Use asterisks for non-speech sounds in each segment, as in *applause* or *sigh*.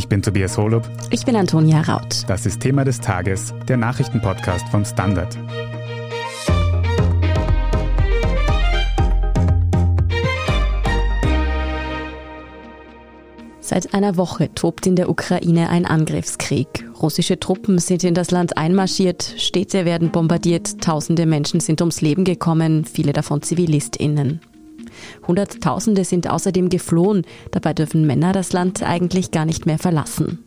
Ich bin Tobias Holub. Ich bin Antonia Raut. Das ist Thema des Tages, der Nachrichtenpodcast vom Standard. Seit einer Woche tobt in der Ukraine ein Angriffskrieg. Russische Truppen sind in das Land einmarschiert, Städte werden bombardiert, tausende Menschen sind ums Leben gekommen, viele davon Zivilistinnen. Hunderttausende sind außerdem geflohen, dabei dürfen Männer das Land eigentlich gar nicht mehr verlassen.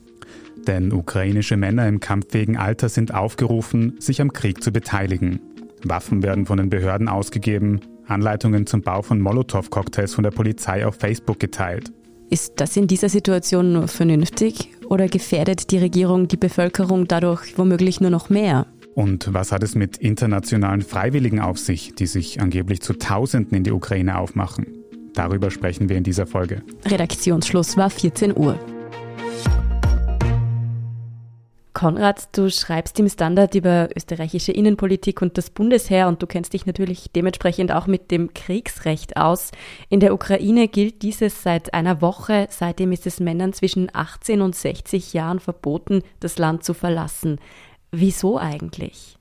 Denn ukrainische Männer im kampffähigen Alter sind aufgerufen, sich am Krieg zu beteiligen. Waffen werden von den Behörden ausgegeben, Anleitungen zum Bau von Molotow-Cocktails von der Polizei auf Facebook geteilt. Ist das in dieser Situation nur vernünftig oder gefährdet die Regierung die Bevölkerung dadurch womöglich nur noch mehr? Und was hat es mit internationalen Freiwilligen auf sich, die sich angeblich zu Tausenden in die Ukraine aufmachen? Darüber sprechen wir in dieser Folge. Redaktionsschluss war 14 Uhr. Konrad, du schreibst im Standard über österreichische Innenpolitik und das Bundesheer und du kennst dich natürlich dementsprechend auch mit dem Kriegsrecht aus. In der Ukraine gilt dieses seit einer Woche. Seitdem ist es Männern zwischen 18 und 60 Jahren verboten, das Land zu verlassen. Wieso eigentlich?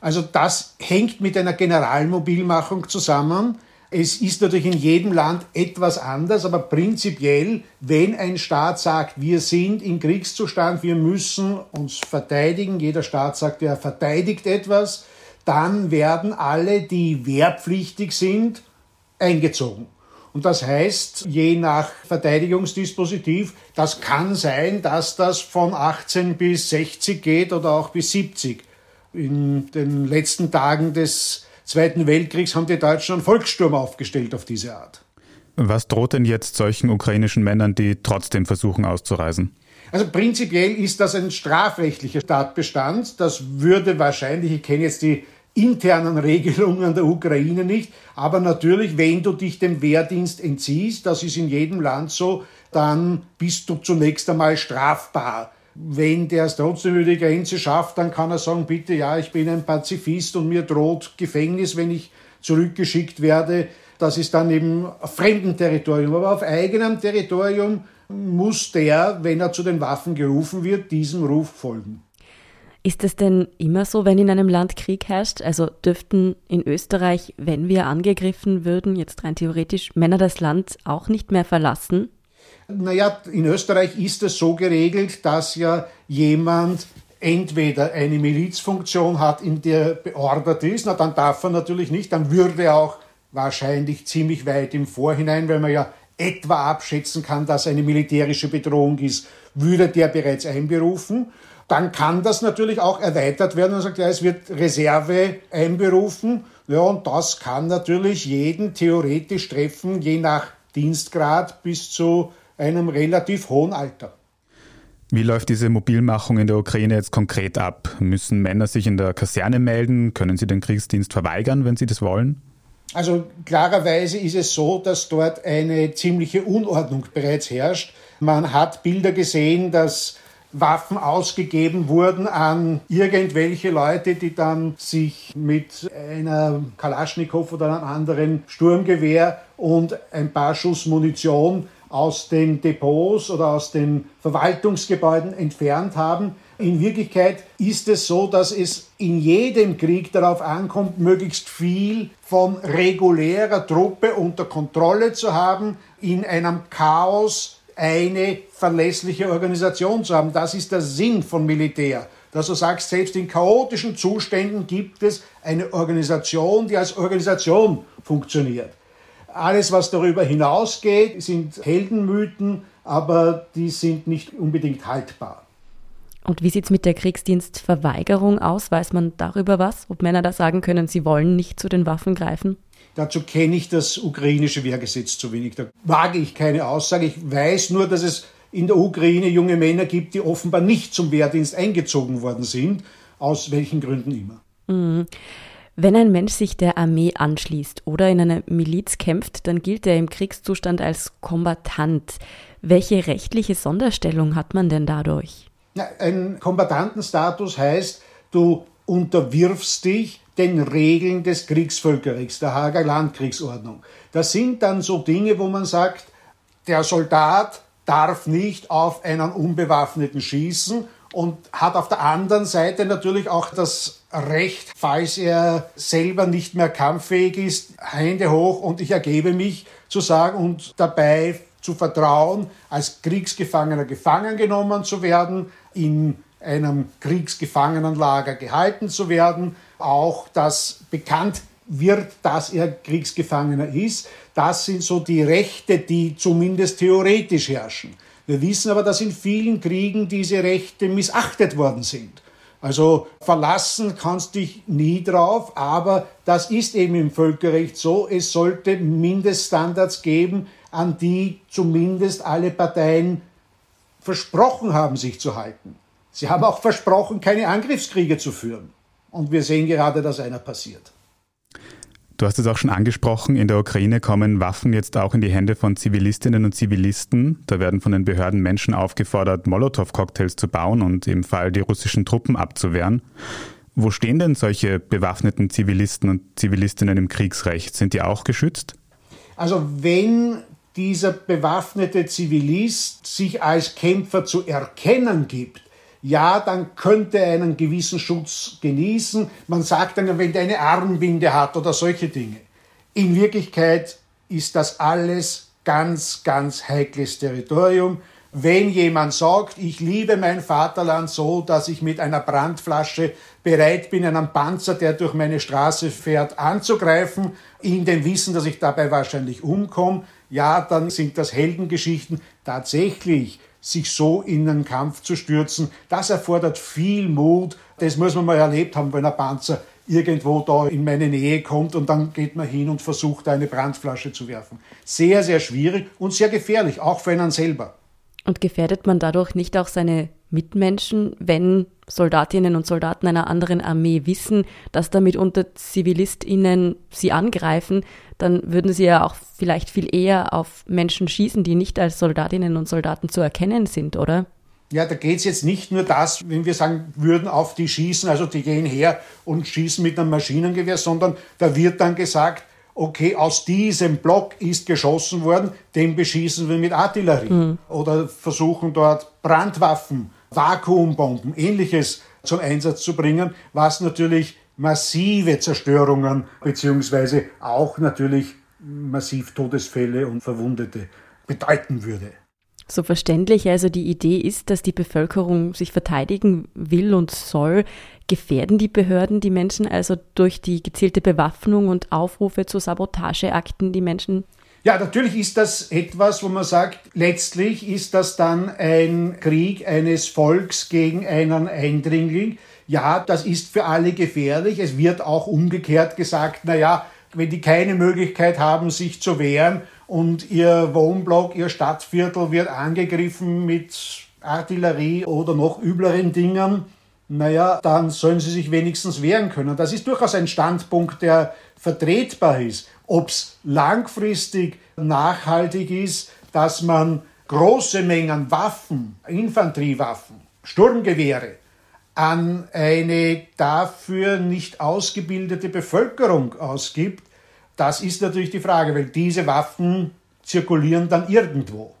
Also das hängt mit einer Generalmobilmachung zusammen. Es ist natürlich in jedem Land etwas anders, aber prinzipiell, wenn ein Staat sagt, wir sind im Kriegszustand, wir müssen uns verteidigen, jeder Staat sagt, er verteidigt etwas, dann werden alle, die wehrpflichtig sind, eingezogen. Und das heißt, je nach Verteidigungsdispositiv, das kann sein, dass das von 18 bis 60 geht oder auch bis 70. In den letzten Tagen des Zweiten Weltkriegs haben die Deutschen einen Volkssturm aufgestellt auf diese Art. Was droht denn jetzt solchen ukrainischen Männern, die trotzdem versuchen auszureisen? Also prinzipiell ist das ein strafrechtlicher Tatbestand. Das würde wahrscheinlich, ich kenne jetzt die internen Regelungen der Ukraine nicht, aber natürlich, wenn du dich dem Wehrdienst entziehst, das ist in jedem Land so, dann bist du zunächst einmal strafbar. Wenn der es trotzdem über die Grenze schafft, dann kann er sagen, bitte, ja, ich bin ein Pazifist und mir droht Gefängnis, wenn ich zurückgeschickt werde. Das ist dann eben auf fremdem Territorium. Aber auf eigenem Territorium muss der, wenn er zu den Waffen gerufen wird, diesem Ruf folgen. Ist es denn immer so, wenn in einem Land Krieg herrscht? Also dürften in Österreich, wenn wir angegriffen würden, jetzt rein theoretisch, Männer das Land auch nicht mehr verlassen? Naja, in Österreich ist es so geregelt, dass ja jemand entweder eine Milizfunktion hat, in der beordert ist, na dann darf er natürlich nicht, dann würde er auch wahrscheinlich ziemlich weit im Vorhinein, weil man ja etwa abschätzen kann, dass eine militärische Bedrohung ist, würde der bereits einberufen. Dann kann das natürlich auch erweitert werden und sagt, ja, es wird Reserve einberufen. Ja, und das kann natürlich jeden theoretisch treffen, je nach Dienstgrad bis zu einem relativ hohen Alter. Wie läuft diese Mobilmachung in der Ukraine jetzt konkret ab? Müssen Männer sich in der Kaserne melden? Können sie den Kriegsdienst verweigern, wenn sie das wollen? Also klarerweise ist es so, dass dort eine ziemliche Unordnung bereits herrscht. Man hat Bilder gesehen, dass Waffen ausgegeben wurden an irgendwelche Leute, die dann sich mit einer Kalaschnikow oder einem anderen Sturmgewehr und ein paar Schuss Munition aus den Depots oder aus den Verwaltungsgebäuden entfernt haben. In Wirklichkeit ist es so, dass es in jedem Krieg darauf ankommt, möglichst viel von regulärer Truppe unter Kontrolle zu haben, in einem Chaos eine verlässliche Organisation zu haben. Das ist der Sinn von Militär. Dass du sagst, selbst in chaotischen Zuständen gibt es eine Organisation, die als Organisation funktioniert. Alles, was darüber hinausgeht, sind Heldenmythen, aber die sind nicht unbedingt haltbar. Und wie sieht es mit der Kriegsdienstverweigerung aus? Weiß man darüber was? Ob Männer da sagen können, sie wollen nicht zu den Waffen greifen? Dazu kenne ich das ukrainische Wehrgesetz zu wenig. Da wage ich keine Aussage. Ich weiß nur, dass es in der Ukraine junge Männer gibt, die offenbar nicht zum Wehrdienst eingezogen worden sind, aus welchen Gründen immer. Mhm. Wenn ein Mensch sich der Armee anschließt oder in einer Miliz kämpft, dann gilt er im Kriegszustand als Kombatant. Welche rechtliche Sonderstellung hat man denn dadurch? ein Kombatantenstatus heißt, du unterwirfst dich den Regeln des Kriegsvölkerrechts, der Hager Landkriegsordnung. Das sind dann so Dinge, wo man sagt, der Soldat darf nicht auf einen Unbewaffneten schießen und hat auf der anderen Seite natürlich auch das Recht, falls er selber nicht mehr kampffähig ist, Hände hoch und ich ergebe mich zu sagen und dabei zu vertrauen, als Kriegsgefangener gefangen genommen zu werden, in einem Kriegsgefangenenlager gehalten zu werden, auch dass bekannt wird, dass er Kriegsgefangener ist. Das sind so die Rechte, die zumindest theoretisch herrschen. Wir wissen aber, dass in vielen Kriegen diese Rechte missachtet worden sind. Also verlassen kannst dich nie drauf, aber das ist eben im Völkerrecht so. Es sollte Mindeststandards geben, an die zumindest alle Parteien versprochen haben, sich zu halten. Sie haben auch versprochen, keine Angriffskriege zu führen. Und wir sehen gerade, dass einer passiert. Du hast es auch schon angesprochen, in der Ukraine kommen Waffen jetzt auch in die Hände von Zivilistinnen und Zivilisten. Da werden von den Behörden Menschen aufgefordert, Molotow-Cocktails zu bauen und im Fall die russischen Truppen abzuwehren. Wo stehen denn solche bewaffneten Zivilisten und Zivilistinnen im Kriegsrecht? Sind die auch geschützt? Also wenn dieser bewaffnete Zivilist sich als Kämpfer zu erkennen gibt, ja, dann könnte er einen gewissen Schutz genießen. Man sagt dann, wenn der eine Armbinde hat oder solche Dinge. In Wirklichkeit ist das alles ganz, ganz heikles Territorium. Wenn jemand sagt, ich liebe mein Vaterland so, dass ich mit einer Brandflasche bereit bin, einen Panzer, der durch meine Straße fährt, anzugreifen, in dem Wissen, dass ich dabei wahrscheinlich umkomme, ja, dann sind das Heldengeschichten. Tatsächlich sich so in einen Kampf zu stürzen, das erfordert viel Mut. Das muss man mal erlebt haben, wenn ein Panzer irgendwo da in meine Nähe kommt und dann geht man hin und versucht, eine Brandflasche zu werfen. Sehr, sehr schwierig und sehr gefährlich, auch für einen selber. Und gefährdet man dadurch nicht auch seine Mitmenschen, wenn Soldatinnen und Soldaten einer anderen Armee wissen, dass damit unter ZivilistInnen sie angreifen, dann würden sie ja auch vielleicht viel eher auf Menschen schießen, die nicht als Soldatinnen und Soldaten zu erkennen sind, oder? Ja, da geht es jetzt nicht nur das, wenn wir sagen würden, auf die schießen, also die gehen her und schießen mit einem Maschinengewehr, sondern da wird dann gesagt, okay, aus diesem Block ist geschossen worden, den beschießen wir mit Artillerie. Mhm. Oder versuchen dort Brandwaffen, Vakuumbomben, ähnliches zum Einsatz zu bringen, was natürlich massive Zerstörungen beziehungsweise auch natürlich massiv Todesfälle und Verwundete bedeuten würde. So verständlich also die Idee ist, dass die Bevölkerung sich verteidigen will und soll, gefährden die Behörden die Menschen also durch die gezielte Bewaffnung und Aufrufe zu Sabotageakten die Menschen? Ja, natürlich ist das etwas, wo man sagt, letztlich ist das dann ein Krieg eines Volks gegen einen Eindringling. Ja, das ist für alle gefährlich. Es wird auch umgekehrt gesagt, na ja, wenn die keine Möglichkeit haben, sich zu wehren und ihr Wohnblock, ihr Stadtviertel wird angegriffen mit Artillerie oder noch übleren Dingen, naja, dann sollen sie sich wenigstens wehren können. Das ist durchaus ein Standpunkt, der vertretbar ist. Ob es langfristig nachhaltig ist, dass man große Mengen Waffen, Infanteriewaffen, Sturmgewehre an eine dafür nicht ausgebildete Bevölkerung ausgibt, das ist natürlich die Frage, weil diese Waffen zirkulieren dann irgendwo.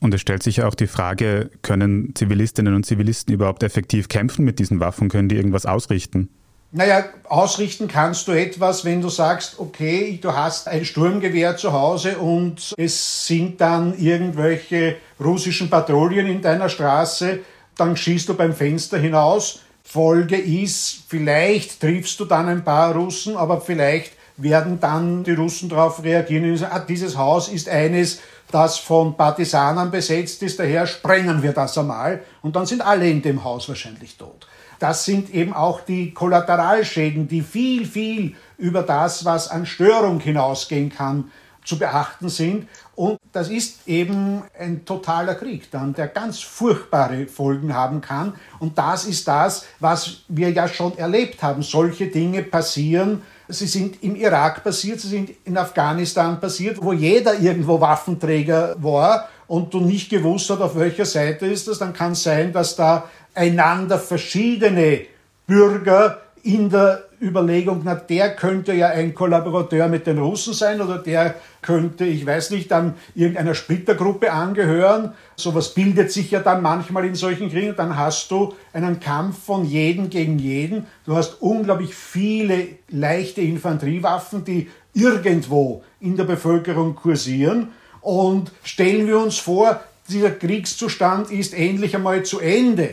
Und es stellt sich ja auch die Frage, können Zivilistinnen und Zivilisten überhaupt effektiv kämpfen mit diesen Waffen? Können die irgendwas ausrichten? Naja, ausrichten kannst du etwas, wenn du sagst, okay, du hast ein Sturmgewehr zu Hause und es sind dann irgendwelche russischen Patrouillen in deiner Straße, dann schießt du beim Fenster hinaus. Folge ist, vielleicht triffst du dann ein paar Russen, aber vielleicht werden dann die Russen darauf reagieren und sagen, ah, dieses Haus ist eines, das von Partisanen besetzt ist, daher sprengen wir das einmal und dann sind alle in dem Haus wahrscheinlich tot. Das sind eben auch die Kollateralschäden, die viel, viel über das, was an Störung hinausgehen kann, zu beachten sind. Und das ist eben ein totaler Krieg dann, der ganz furchtbare Folgen haben kann. Und das ist das, was wir ja schon erlebt haben. Solche Dinge passieren. Sie sind im Irak passiert, sie sind in Afghanistan passiert, wo jeder irgendwo Waffenträger war und du nicht gewusst hast, auf welcher Seite ist das. Dann kann es sein, dass da einander verschiedene Bürger in der Überlegung, na, der könnte ja ein Kollaborateur mit den Russen sein oder der könnte, ich weiß nicht, dann irgendeiner Splittergruppe angehören. Sowas bildet sich ja dann manchmal in solchen Kriegen. Dann hast du einen Kampf von jeden gegen jeden. Du hast unglaublich viele leichte Infanteriewaffen, die irgendwo in der Bevölkerung kursieren. Und stellen wir uns vor, dieser Kriegszustand ist endlich einmal zu Ende.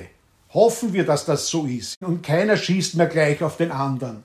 Hoffen wir, dass das so ist. Und keiner schießt mehr gleich auf den anderen.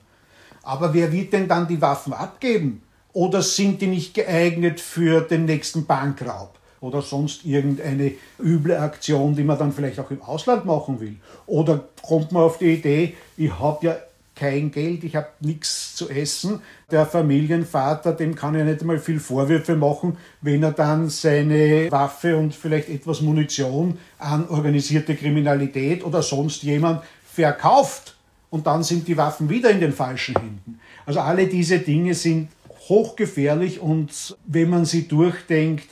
Aber wer wird denn dann die Waffen abgeben? Oder sind die nicht geeignet für den nächsten Bankraub? Oder sonst irgendeine üble Aktion, die man dann vielleicht auch im Ausland machen will? Oder kommt man auf die Idee, ich habe ja kein Geld, ich habe nichts zu essen. Der Familienvater, dem kann ich nicht einmal viel Vorwürfe machen, wenn er dann seine Waffe und vielleicht etwas Munition an organisierte Kriminalität oder sonst jemand verkauft. Und dann sind die Waffen wieder in den falschen Händen. Also alle diese Dinge sind hochgefährlich und wenn man sie durchdenkt,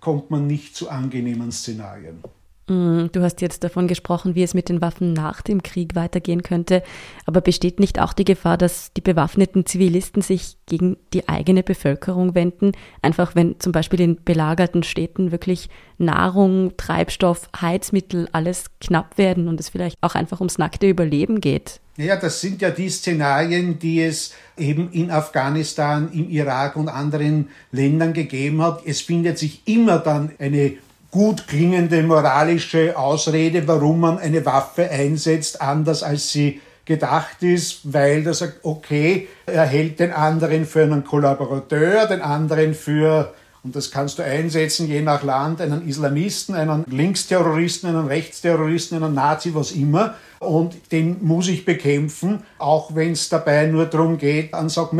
kommt man nicht zu angenehmen Szenarien. Mm, du hast jetzt davon gesprochen, wie es mit den Waffen nach dem Krieg weitergehen könnte. Aber besteht nicht auch die Gefahr, dass die bewaffneten Zivilisten sich gegen die eigene Bevölkerung wenden? Einfach wenn zum Beispiel in belagerten Städten wirklich Nahrung, Treibstoff, Heizmittel, alles knapp werden und es vielleicht auch einfach ums nackte Überleben geht? Ja, das sind ja die Szenarien, die es eben in Afghanistan, im Irak und anderen Ländern gegeben hat. Es findet sich immer dann eine gut klingende moralische Ausrede, warum man eine Waffe einsetzt, anders als sie gedacht ist, weil er sagt, okay, er hält den anderen für einen Kollaborateur, den anderen für und das kannst du einsetzen, je nach Land, einen Islamisten, einen Linksterroristen, einen Rechtsterroristen, einen Nazi, was immer. Und den muss ich bekämpfen, auch wenn es dabei nur darum geht, einen Sack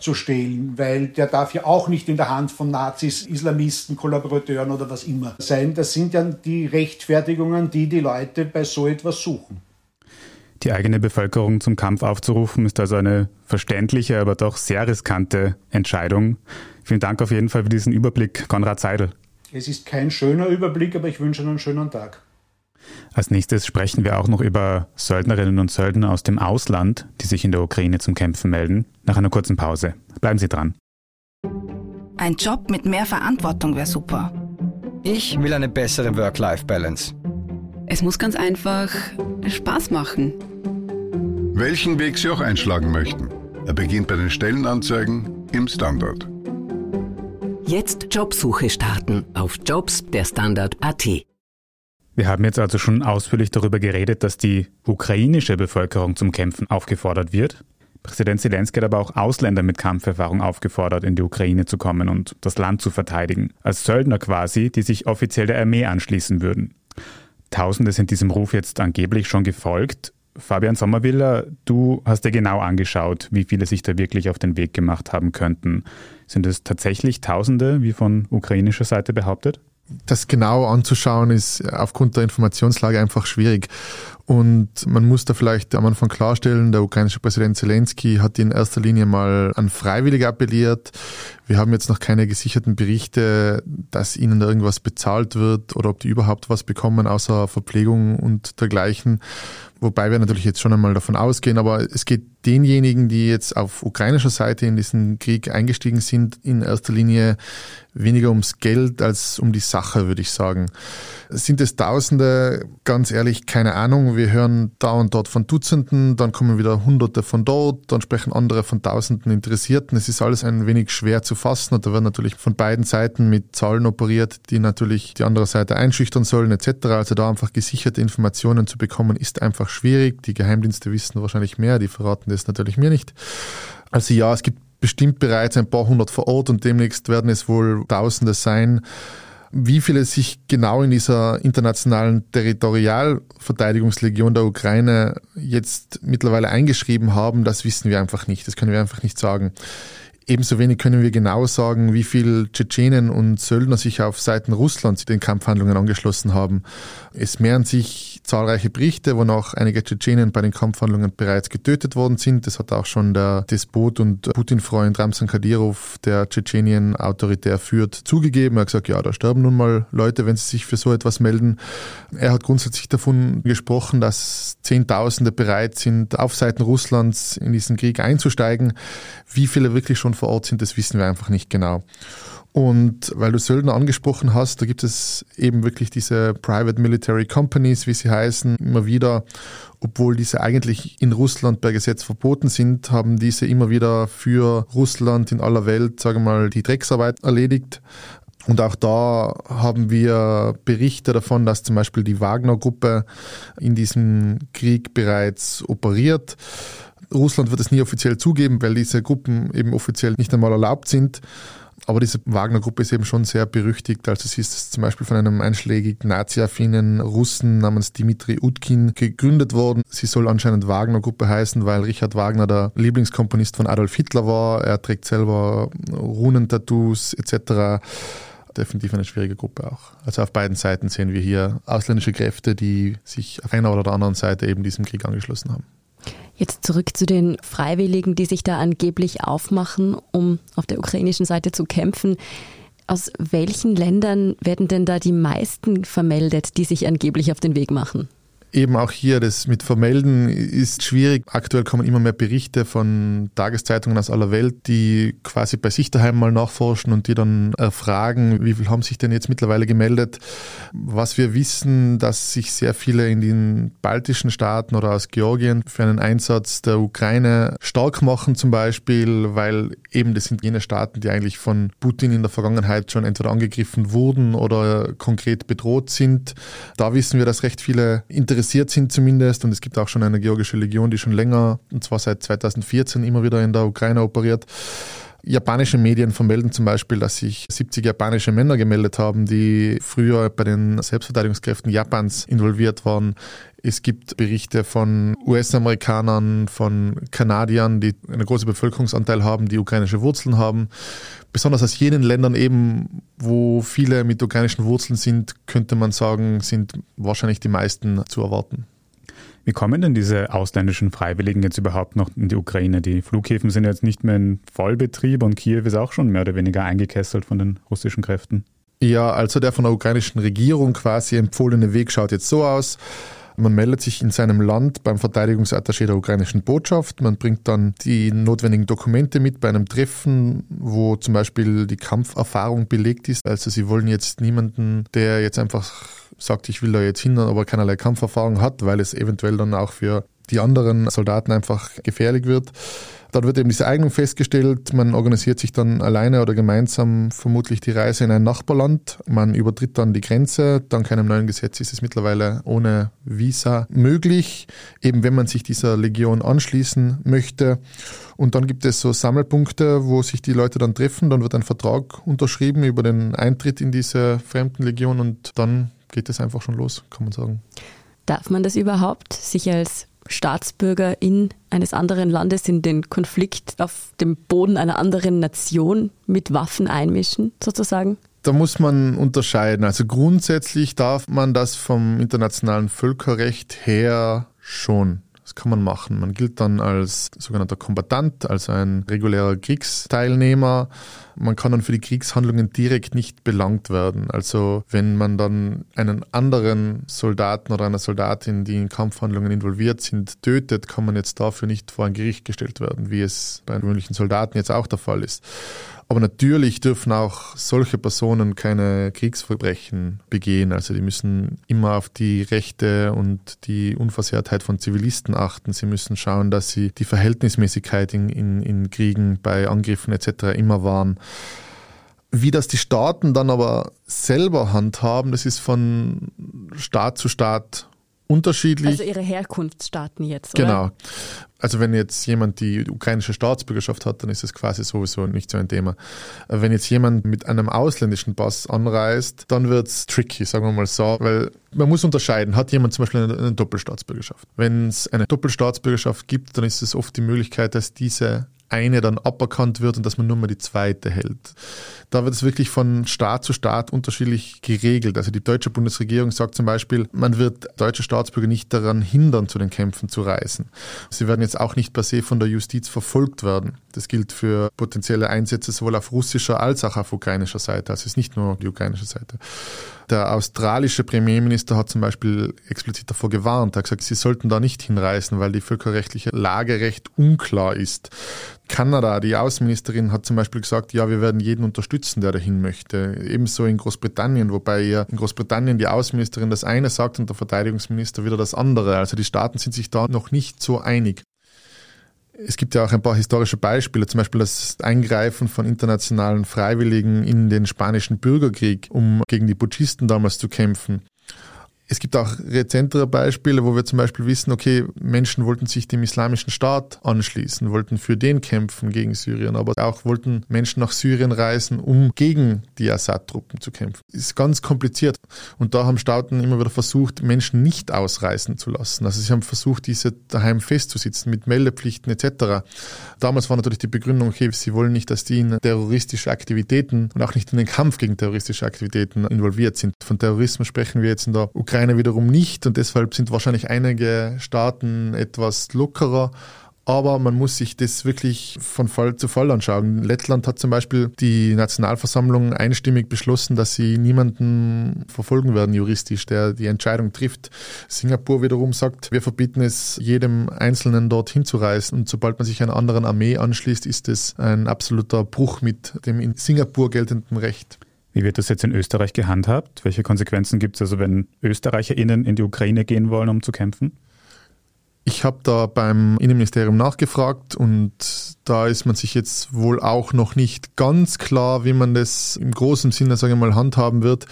zu stehlen, weil der darf ja auch nicht in der Hand von Nazis, Islamisten, Kollaborateuren oder was immer sein. Das sind ja die Rechtfertigungen, die die Leute bei so etwas suchen. Die eigene Bevölkerung zum Kampf aufzurufen, ist also eine verständliche, aber doch sehr riskante Entscheidung. Vielen Dank auf jeden Fall für diesen Überblick, Konrad Seidel. Es ist kein schöner Überblick, aber ich wünsche einen schönen Tag. Als nächstes sprechen wir auch noch über Söldnerinnen und Söldner aus dem Ausland, die sich in der Ukraine zum Kämpfen melden, nach einer kurzen Pause. Bleiben Sie dran. Ein Job mit mehr Verantwortung wäre super. Ich will eine bessere Work-Life-Balance. Es muss ganz einfach Spaß machen. Welchen Weg Sie auch einschlagen möchten. Er beginnt bei den Stellenanzeigen im Standard. Jetzt Jobsuche starten auf Jobs der Standard.at. Wir haben jetzt also schon ausführlich darüber geredet, dass die ukrainische Bevölkerung zum Kämpfen aufgefordert wird. Präsident Zelensky hat aber auch Ausländer mit Kampferfahrung aufgefordert, in die Ukraine zu kommen und das Land zu verteidigen. Als Söldner quasi, die sich offiziell der Armee anschließen würden. Tausende sind diesem Ruf jetzt angeblich schon gefolgt. Fabian Sommerwiller, du hast dir genau angeschaut, wie viele sich da wirklich auf den Weg gemacht haben könnten. Sind es tatsächlich Tausende, wie von ukrainischer Seite behauptet? Das genau anzuschauen ist aufgrund der Informationslage einfach schwierig. Und man muss da vielleicht am Anfang klarstellen, der ukrainische Präsident Zelensky hat in erster Linie mal an Freiwillige appelliert. Wir haben jetzt noch keine gesicherten Berichte, dass ihnen da irgendwas bezahlt wird oder ob die überhaupt was bekommen, außer Verpflegung und dergleichen. Wobei wir natürlich jetzt schon einmal davon ausgehen, aber es geht denjenigen, die jetzt auf ukrainischer Seite in diesen Krieg eingestiegen sind, in erster Linie weniger ums Geld als um die Sache, würde ich sagen. Sind es Tausende? Ganz ehrlich, keine Ahnung. Wir hören da und dort von Dutzenden, dann kommen wieder Hunderte von dort, dann sprechen andere von Tausenden Interessierten. Es ist alles ein wenig schwer zu fassen und da wird natürlich von beiden Seiten mit Zahlen operiert, die natürlich die andere Seite einschüchtern sollen etc. Also da einfach gesicherte Informationen zu bekommen, ist einfach schwierig. Die Geheimdienste wissen wahrscheinlich mehr, die verraten das natürlich mir nicht. Also ja, es gibt bestimmt bereits ein paar hundert vor Ort und demnächst werden es wohl Tausende sein. Wie viele sich genau in dieser internationalen Territorialverteidigungslegion der Ukraine jetzt mittlerweile eingeschrieben haben, das wissen wir einfach nicht. Das können wir einfach nicht sagen. Ebenso wenig können wir genau sagen, wie viel Tschetschenen und Söldner sich auf Seiten Russlands den Kampfhandlungen angeschlossen haben. Es mehren sich zahlreiche Berichte, wonach einige Tschetschenen bei den Kampfhandlungen bereits getötet worden sind. Das hat auch schon der Despot und Putin-Freund Ramzan Kadyrov, der Tschetschenien autoritär führt, zugegeben. Er hat gesagt, ja, da sterben nun mal Leute, wenn sie sich für so etwas melden. Er hat grundsätzlich davon gesprochen, dass Zehntausende bereit sind, auf Seiten Russlands in diesen Krieg einzusteigen. Wie viele wirklich schon vor Ort sind, das wissen wir einfach nicht genau. Und weil du Söldner angesprochen hast, da gibt es eben wirklich diese Private Military Companies, wie sie heißen, immer wieder. Obwohl diese eigentlich in Russland per Gesetz verboten sind, haben diese immer wieder für Russland in aller Welt, sagen wir mal, die Drecksarbeit erledigt. Und auch da haben wir Berichte davon, dass zum Beispiel die Wagner-Gruppe in diesem Krieg bereits operiert. Russland wird es nie offiziell zugeben, weil diese Gruppen eben offiziell nicht einmal erlaubt sind. Aber diese Wagner-Gruppe ist eben schon sehr berüchtigt. Also sie ist zum Beispiel von einem einschlägigen nazi-affinen Russen namens Dimitri Utkin gegründet worden. Sie soll anscheinend Wagner-Gruppe heißen, weil Richard Wagner der Lieblingskomponist von Adolf Hitler war. Er trägt selber Runentattoos etc definitiv eine schwierige Gruppe auch. Also auf beiden Seiten sehen wir hier ausländische Kräfte, die sich auf einer oder der anderen Seite eben diesem Krieg angeschlossen haben. Jetzt zurück zu den Freiwilligen, die sich da angeblich aufmachen, um auf der ukrainischen Seite zu kämpfen. Aus welchen Ländern werden denn da die meisten vermeldet, die sich angeblich auf den Weg machen? Eben auch hier, das mit Vermelden ist schwierig. Aktuell kommen immer mehr Berichte von Tageszeitungen aus aller Welt, die quasi bei sich daheim mal nachforschen und die dann erfragen, wie viel haben sich denn jetzt mittlerweile gemeldet. Was wir wissen, dass sich sehr viele in den baltischen Staaten oder aus Georgien für einen Einsatz der Ukraine stark machen zum Beispiel, weil eben das sind jene Staaten, die eigentlich von Putin in der Vergangenheit schon entweder angegriffen wurden oder konkret bedroht sind. Da wissen wir, dass recht viele Interessierte interessiert sind zumindest. Und es gibt auch schon eine georgische Legion, die schon länger, und zwar seit 2014, immer wieder in der Ukraine operiert. Japanische Medien vermelden zum Beispiel, dass sich 70 japanische Männer gemeldet haben, die früher bei den Selbstverteidigungskräften Japans involviert waren. Es gibt Berichte von US-Amerikanern, von Kanadiern, die einen großen Bevölkerungsanteil haben, die ukrainische Wurzeln haben. Besonders aus jenen Ländern eben, wo viele mit ukrainischen Wurzeln sind, könnte man sagen, sind wahrscheinlich die meisten zu erwarten. Wie kommen denn diese ausländischen Freiwilligen jetzt überhaupt noch in die Ukraine? Die Flughäfen sind jetzt nicht mehr in Vollbetrieb und Kiew ist auch schon mehr oder weniger eingekesselt von den russischen Kräften. Ja, also der von der ukrainischen Regierung quasi empfohlene Weg schaut jetzt so aus. Man meldet sich in seinem Land beim Verteidigungsattaché der ukrainischen Botschaft. Man bringt dann die notwendigen Dokumente mit bei einem Treffen, wo zum Beispiel die Kampferfahrung belegt ist. Also sie wollen jetzt niemanden, der jetzt einfach sagt, ich will da jetzt hin, aber keinerlei Kampferfahrung hat, weil es eventuell dann auch für die anderen Soldaten einfach gefährlich wird. Dort wird eben diese Eignung festgestellt. Man organisiert sich dann alleine oder gemeinsam vermutlich die Reise in ein Nachbarland. Man übertritt dann die Grenze. Dank einem neuen Gesetz ist es mittlerweile ohne Visa möglich, eben wenn man sich dieser Legion anschließen möchte. Und dann gibt es so Sammelpunkte, wo sich die Leute dann treffen. Dann wird ein Vertrag unterschrieben über den Eintritt in diese fremden Legion und dann geht es einfach schon los, kann man sagen. Darf man das überhaupt, sich als Staatsbürgerin eines anderen Landes in den Konflikt auf dem Boden einer anderen Nation mit Waffen einmischen, sozusagen? Da muss man unterscheiden. Also grundsätzlich darf man das vom internationalen Völkerrecht her schon. Das kann man machen. Man gilt dann als sogenannter Kombatant, also ein regulärer Kriegsteilnehmer. Man kann dann für die Kriegshandlungen direkt nicht belangt werden. Also wenn man dann einen anderen Soldaten oder eine Soldatin, die in Kampfhandlungen involviert sind, tötet, kann man jetzt dafür nicht vor ein Gericht gestellt werden, wie es bei gewöhnlichen Soldaten jetzt auch der Fall ist. Aber natürlich dürfen auch solche Personen keine Kriegsverbrechen begehen. Also die müssen immer auf die Rechte und die Unversehrtheit von Zivilisten achten. Sie müssen schauen, dass sie die Verhältnismäßigkeit in, in, in Kriegen bei Angriffen etc. immer wahren. Wie das die Staaten dann aber selber handhaben, das ist von Staat zu Staat unterschiedlich. Also ihre Herkunftsstaaten jetzt, oder? Genau. Also wenn jetzt jemand die ukrainische Staatsbürgerschaft hat, dann ist es quasi sowieso nicht so ein Thema. Wenn jetzt jemand mit einem ausländischen Pass anreist, dann wird es tricky, sagen wir mal so, weil man muss unterscheiden, hat jemand zum Beispiel eine, eine Doppelstaatsbürgerschaft. Wenn es eine Doppelstaatsbürgerschaft gibt, dann ist es oft die Möglichkeit, dass diese eine dann aberkannt wird und dass man nur mal die zweite hält. Da wird es wirklich von Staat zu Staat unterschiedlich geregelt. Also die deutsche Bundesregierung sagt zum Beispiel, man wird deutsche Staatsbürger nicht daran hindern, zu den Kämpfen zu reisen. Sie werden jetzt auch nicht per se von der Justiz verfolgt werden. Das gilt für potenzielle Einsätze sowohl auf russischer als auch auf ukrainischer Seite. Also es ist nicht nur die ukrainische Seite. Der australische Premierminister hat zum Beispiel explizit davor gewarnt. Er hat gesagt, sie sollten da nicht hinreisen, weil die völkerrechtliche Lage recht unklar ist. Kanada, die Außenministerin, hat zum Beispiel gesagt, ja, wir werden jeden unterstützen, der dahin möchte. Ebenso in Großbritannien, wobei ja in Großbritannien die Außenministerin das eine sagt und der Verteidigungsminister wieder das andere. Also die Staaten sind sich da noch nicht so einig. Es gibt ja auch ein paar historische Beispiele, zum Beispiel das Eingreifen von internationalen Freiwilligen in den spanischen Bürgerkrieg, um gegen die Putschisten damals zu kämpfen. Es gibt auch rezentere Beispiele, wo wir zum Beispiel wissen, okay, Menschen wollten sich dem islamischen Staat anschließen, wollten für den kämpfen gegen Syrien, aber auch wollten Menschen nach Syrien reisen, um gegen die Assad-Truppen zu kämpfen. Ist ganz kompliziert. Und da haben Staaten immer wieder versucht, Menschen nicht ausreisen zu lassen. Also sie haben versucht, diese daheim festzusitzen mit Meldepflichten etc. Damals war natürlich die Begründung, okay, sie wollen nicht, dass die in terroristische Aktivitäten und auch nicht in den Kampf gegen terroristische Aktivitäten involviert sind. Von Terrorismus sprechen wir jetzt in der Ukraine Ukraine wiederum nicht und deshalb sind wahrscheinlich einige Staaten etwas lockerer. Aber man muss sich das wirklich von Fall zu Fall anschauen. Lettland hat zum Beispiel die Nationalversammlung einstimmig beschlossen, dass sie niemanden verfolgen werden juristisch, der die Entscheidung trifft. Singapur wiederum sagt, wir verbieten es jedem Einzelnen dorthin zu reisen. Und sobald man sich einer anderen Armee anschließt, ist es ein absoluter Bruch mit dem in Singapur geltenden Recht. Wie wird das jetzt in Österreich gehandhabt? Welche Konsequenzen gibt es also, wenn ÖsterreicherInnen in die Ukraine gehen wollen, um zu kämpfen? Ich habe da beim Innenministerium nachgefragt und da ist man sich jetzt wohl auch noch nicht ganz klar, wie man das im großen Sinne, sage ich mal, handhaben wird.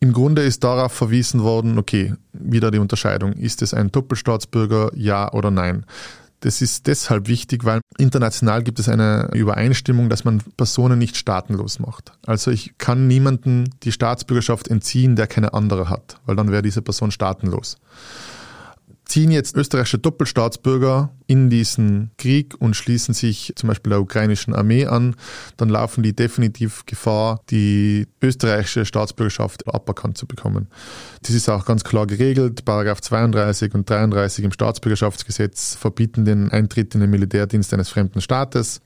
Im Grunde ist darauf verwiesen worden, okay, wieder die Unterscheidung, ist es ein Doppelstaatsbürger, ja oder nein. Das ist deshalb wichtig, weil international gibt es eine Übereinstimmung, dass man Personen nicht staatenlos macht. Also ich kann niemanden die Staatsbürgerschaft entziehen, der keine andere hat, weil dann wäre diese Person staatenlos ziehen jetzt österreichische Doppelstaatsbürger in diesen Krieg und schließen sich zum Beispiel der ukrainischen Armee an, dann laufen die definitiv Gefahr, die österreichische Staatsbürgerschaft aberkannt zu bekommen. Das ist auch ganz klar geregelt. Paragraph 32 und 33 im Staatsbürgerschaftsgesetz verbieten den Eintritt in den Militärdienst eines fremden Staates.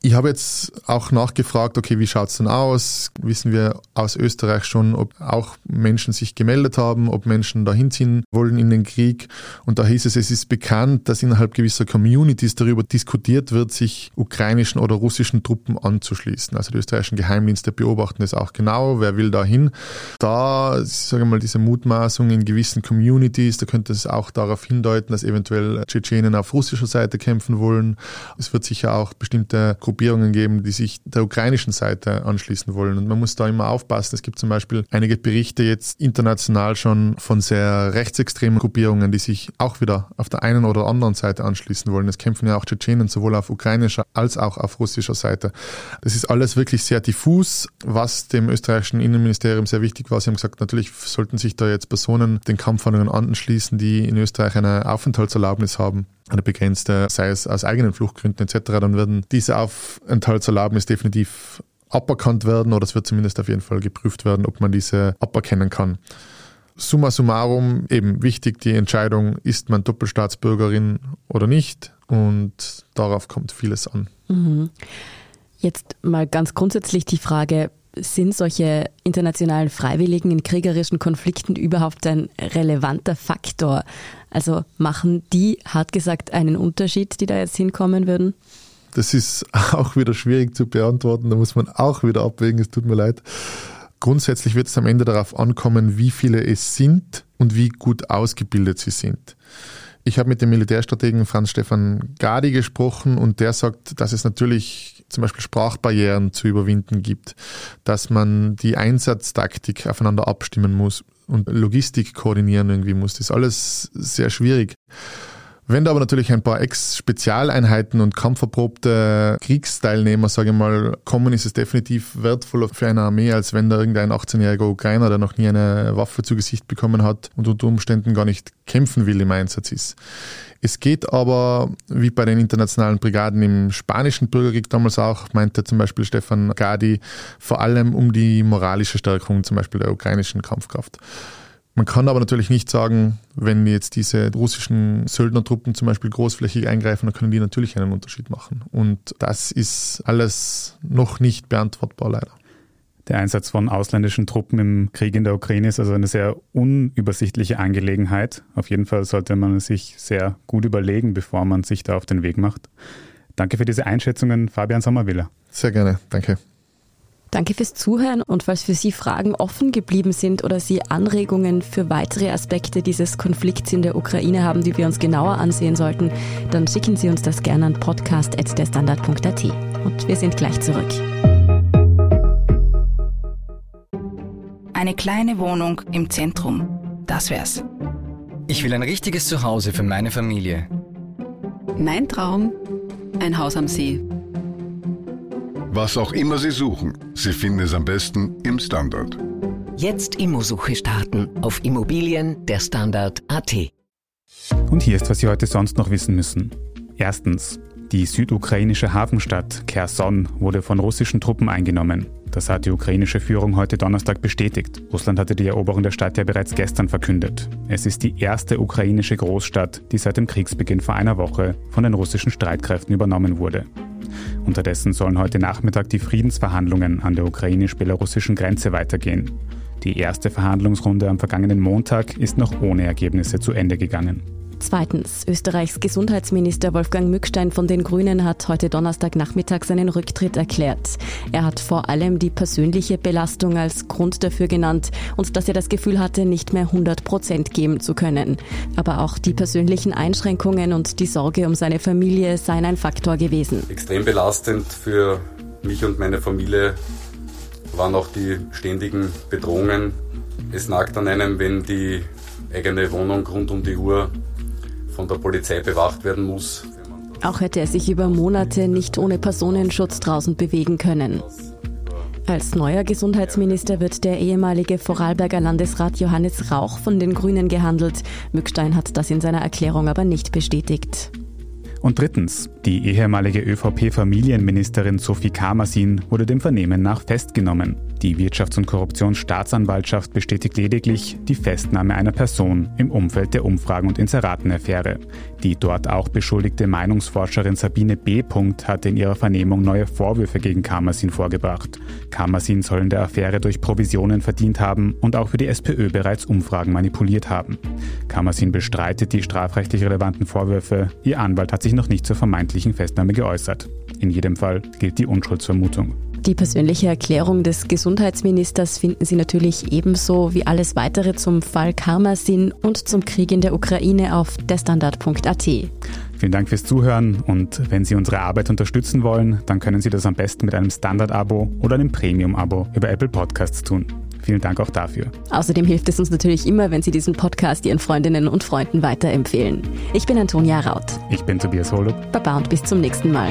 Ich habe jetzt auch nachgefragt, okay, wie schaut es denn aus? Wissen wir aus Österreich schon, ob auch Menschen sich gemeldet haben, ob Menschen dahin ziehen wollen in den Krieg? Und da hieß es, es ist bekannt, dass innerhalb gewisser Communities darüber diskutiert wird, sich ukrainischen oder russischen Truppen anzuschließen. Also die österreichischen Geheimdienste beobachten es auch genau, wer will dahin. Da, sage ich mal, diese Mutmaßung in gewissen Communities, da könnte es auch darauf hindeuten, dass eventuell Tschetschenen auf russischer Seite kämpfen wollen. Es wird sicher auch bestimmte Gruppierungen geben, die sich der ukrainischen Seite anschließen wollen. Und man muss da immer aufpassen. Es gibt zum Beispiel einige Berichte jetzt international schon von sehr rechtsextremen Gruppierungen, die sich auch wieder auf der einen oder anderen Seite anschließen wollen. Es kämpfen ja auch Tschetschenen sowohl auf ukrainischer als auch auf russischer Seite. Das ist alles wirklich sehr diffus, was dem österreichischen Innenministerium sehr wichtig war. Sie haben gesagt, natürlich sollten sich da jetzt Personen den Kampfhandlungen anschließen, die in Österreich eine Aufenthaltserlaubnis haben eine begrenzte, sei es aus eigenen Fluchtgründen etc., dann werden diese Aufenthaltserlaubnis definitiv aberkannt werden oder es wird zumindest auf jeden Fall geprüft werden, ob man diese aberkennen kann. Summa summarum eben wichtig die Entscheidung, ist man Doppelstaatsbürgerin oder nicht und darauf kommt vieles an. Mhm. Jetzt mal ganz grundsätzlich die Frage, sind solche internationalen Freiwilligen in kriegerischen Konflikten überhaupt ein relevanter Faktor? Also machen die, hart gesagt, einen Unterschied, die da jetzt hinkommen würden? Das ist *laughs* auch wieder schwierig zu beantworten. Da muss man auch wieder abwägen. Es tut mir leid. Grundsätzlich wird es am Ende darauf ankommen, wie viele es sind und wie gut ausgebildet sie sind. Ich habe mit dem Militärstrategen Franz Stefan Gadi gesprochen und der sagt, dass es natürlich zum Beispiel Sprachbarrieren zu überwinden gibt, dass man die Einsatztaktik aufeinander abstimmen muss und Logistik koordinieren irgendwie muss. Das ist alles sehr schwierig. Wenn da aber natürlich ein paar Ex-Spezialeinheiten und kampferprobte Kriegsteilnehmer, sage ich mal, kommen, ist es definitiv wertvoller für eine Armee, als wenn da irgendein 18-jähriger Ukrainer, der noch nie eine Waffe zu Gesicht bekommen hat und unter Umständen gar nicht kämpfen will, im Einsatz ist. Es geht aber, wie bei den internationalen Brigaden im spanischen Bürgerkrieg damals auch, meinte zum Beispiel Stefan Gadi, vor allem um die moralische Stärkung zum Beispiel der ukrainischen Kampfkraft. Man kann aber natürlich nicht sagen, wenn jetzt diese russischen Söldnertruppen zum Beispiel großflächig eingreifen, dann können die natürlich einen Unterschied machen. Und das ist alles noch nicht beantwortbar, leider. Der Einsatz von ausländischen Truppen im Krieg in der Ukraine ist also eine sehr unübersichtliche Angelegenheit. Auf jeden Fall sollte man es sich sehr gut überlegen, bevor man sich da auf den Weg macht. Danke für diese Einschätzungen, Fabian Sommerwiller. Sehr gerne, danke. Danke fürs Zuhören und falls für Sie Fragen offen geblieben sind oder Sie Anregungen für weitere Aspekte dieses Konflikts in der Ukraine haben, die wir uns genauer ansehen sollten, dann schicken Sie uns das gerne an podcast.derstandard.at. Und wir sind gleich zurück. Eine kleine Wohnung im Zentrum. Das wär's. Ich will ein richtiges Zuhause für meine Familie. Mein Traum, ein Haus am See. Was auch immer Sie suchen, Sie finden es am besten im Standard. Jetzt Immosuche starten auf Immobilien der Standard.at. Und hier ist, was Sie heute sonst noch wissen müssen. Erstens. Die südukrainische Hafenstadt Kherson wurde von russischen Truppen eingenommen. Das hat die ukrainische Führung heute Donnerstag bestätigt. Russland hatte die Eroberung der Stadt ja bereits gestern verkündet. Es ist die erste ukrainische Großstadt, die seit dem Kriegsbeginn vor einer Woche von den russischen Streitkräften übernommen wurde. Unterdessen sollen heute Nachmittag die Friedensverhandlungen an der ukrainisch-belarussischen Grenze weitergehen. Die erste Verhandlungsrunde am vergangenen Montag ist noch ohne Ergebnisse zu Ende gegangen. Zweitens. Österreichs Gesundheitsminister Wolfgang Mückstein von den Grünen hat heute Donnerstagnachmittag seinen Rücktritt erklärt. Er hat vor allem die persönliche Belastung als Grund dafür genannt und dass er das Gefühl hatte, nicht mehr 100 Prozent geben zu können. Aber auch die persönlichen Einschränkungen und die Sorge um seine Familie seien ein Faktor gewesen. Extrem belastend für mich und meine Familie waren auch die ständigen Bedrohungen. Es nagt an einem, wenn die eigene Wohnung rund um die Uhr von der Polizei bewacht werden muss. Auch hätte er sich über Monate nicht ohne Personenschutz draußen bewegen können. Als neuer Gesundheitsminister wird der ehemalige Vorarlberger Landesrat Johannes Rauch von den Grünen gehandelt. Mückstein hat das in seiner Erklärung aber nicht bestätigt. Und drittens, die ehemalige ÖVP-Familienministerin Sophie Kamersin wurde dem Vernehmen nach festgenommen. Die Wirtschafts- und Korruptionsstaatsanwaltschaft bestätigt lediglich die Festnahme einer Person im Umfeld der Umfragen- und Inseratenaffäre. Die dort auch beschuldigte Meinungsforscherin Sabine B. hatte in ihrer Vernehmung neue Vorwürfe gegen Kamersin vorgebracht. Kamersin soll in der Affäre durch Provisionen verdient haben und auch für die SPÖ bereits Umfragen manipuliert haben. Kamersin bestreitet die strafrechtlich relevanten Vorwürfe. Ihr Anwalt hat sich noch nicht zur vermeintlichen Festnahme geäußert. In jedem Fall gilt die Unschuldsvermutung. Die persönliche Erklärung des Gesundheitsministers finden Sie natürlich ebenso wie alles weitere zum Fall Karmasin und zum Krieg in der Ukraine auf derstandard.at. Vielen Dank fürs Zuhören und wenn Sie unsere Arbeit unterstützen wollen, dann können Sie das am besten mit einem Standard-Abo oder einem Premium-Abo über Apple Podcasts tun. Vielen Dank auch dafür. Außerdem hilft es uns natürlich immer, wenn Sie diesen Podcast Ihren Freundinnen und Freunden weiterempfehlen. Ich bin Antonia Raut. Ich bin Tobias Holub. Baba und bis zum nächsten Mal.